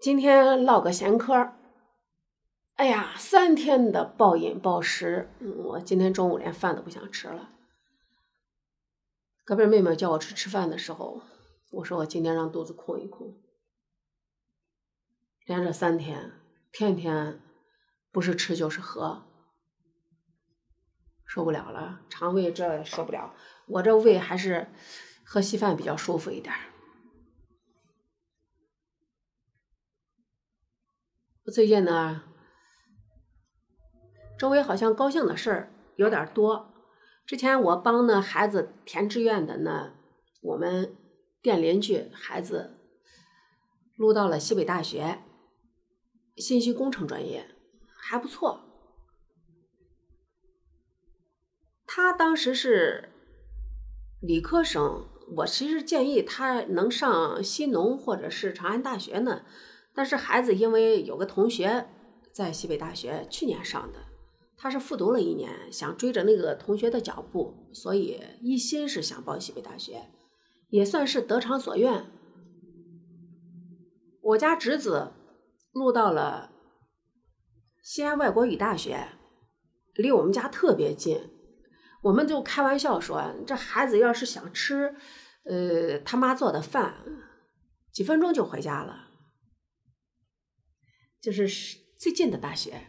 今天唠个闲嗑。哎呀，三天的暴饮暴食，我今天中午连饭都不想吃了。隔壁妹妹叫我去吃饭的时候，我说我今天让肚子空一空。连着三天，天天不是吃就是喝，受不了了，肠胃这受不了。我这胃还是喝稀饭比较舒服一点。最近呢，周围好像高兴的事儿有点多。之前我帮那孩子填志愿的呢，我们店邻居孩子录到了西北大学信息工程专业，还不错。他当时是理科生，我其实建议他能上西农或者是长安大学呢。但是孩子因为有个同学在西北大学去年上的，他是复读了一年，想追着那个同学的脚步，所以一心是想报西北大学，也算是得偿所愿。我家侄子录到了西安外国语大学，离我们家特别近，我们就开玩笑说，这孩子要是想吃，呃，他妈做的饭，几分钟就回家了。就是最近的大学，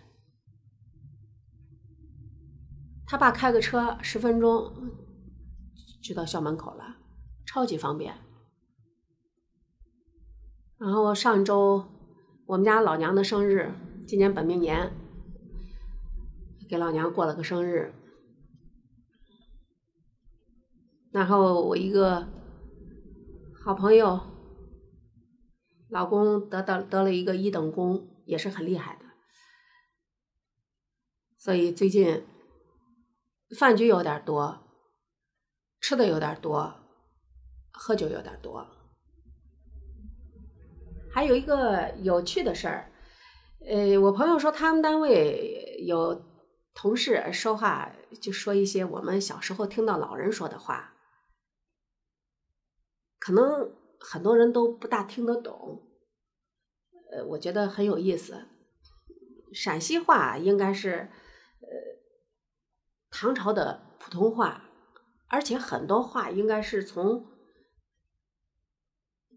他爸开个车十分钟就到校门口了，超级方便。然后上周我们家老娘的生日，今年本命年，给老娘过了个生日。然后我一个好朋友，老公得到得了一个一等功。也是很厉害的，所以最近饭局有点多，吃的有点多，喝酒有点多。还有一个有趣的事儿，呃，我朋友说他们单位有同事说话就说一些我们小时候听到老人说的话，可能很多人都不大听得懂。呃，我觉得很有意思。陕西话应该是呃唐朝的普通话，而且很多话应该是从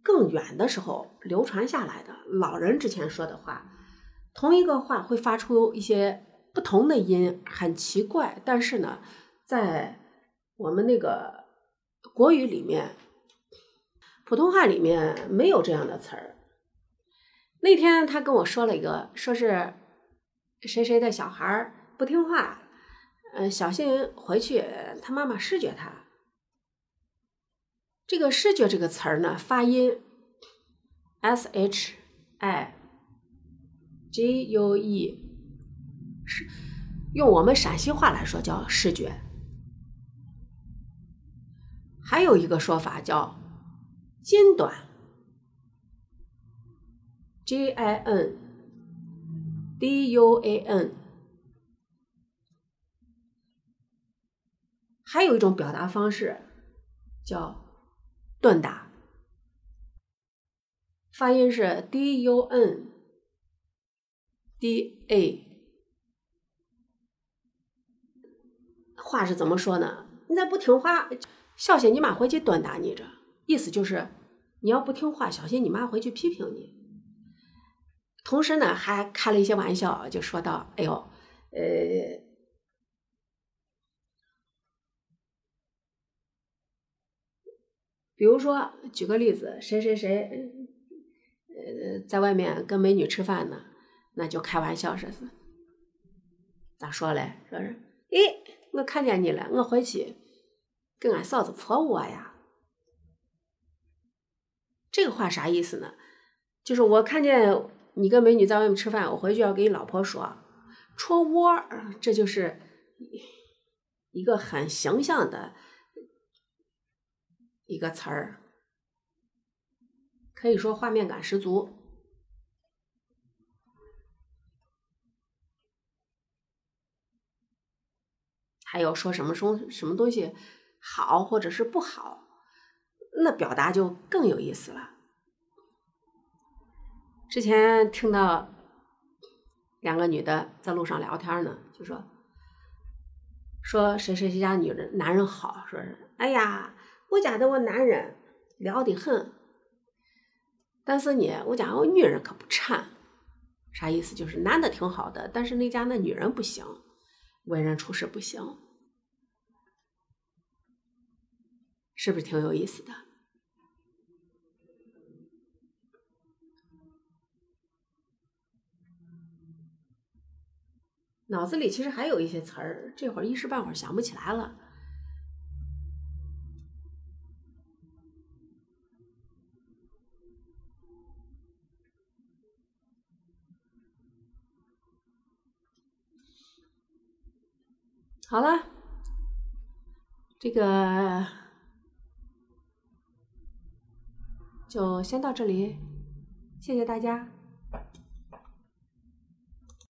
更远的时候流传下来的。老人之前说的话，同一个话会发出一些不同的音，很奇怪。但是呢，在我们那个国语里面，普通话里面没有这样的词儿。那天他跟我说了一个，说是谁谁的小孩不听话，嗯，小心回去他妈妈失觉他。这个“失觉”这个词儿呢，发音 s h i g u e，是用我们陕西话来说叫失觉。还有一个说法叫筋短。J I N D U A N，还有一种表达方式叫顿打，发音是 D U N D A。话是怎么说呢？你再不听话，小心你妈回去顿打你。这意思就是，你要不听话，小心你妈回去批评你。同时呢，还开了一些玩笑，就说到：“哎呦，呃，比如说举个例子，谁谁谁，呃，在外面跟美女吃饭呢，那就开玩笑说是咋说嘞？说是，诶，我看见你了，我回去跟俺嫂子婆我呀。这个话啥意思呢？就是我看见。”你跟美女在外面吃饭，我回去要给你老婆说“戳窝”，这就是一个很形象的一个词儿，可以说画面感十足。还有说什么东什么东西好或者是不好，那表达就更有意思了。之前听到两个女的在路上聊天呢，就说说谁谁谁家女人男人好，说是哎呀，我家的我男人聊的很，但是呢，我家我女人可不馋。啥意思？就是男的挺好的，但是那家那女人不行，为人处事不行，是不是挺有意思的？脑子里其实还有一些词儿，这会儿一时半会儿想不起来了。好了，这个就先到这里，谢谢大家。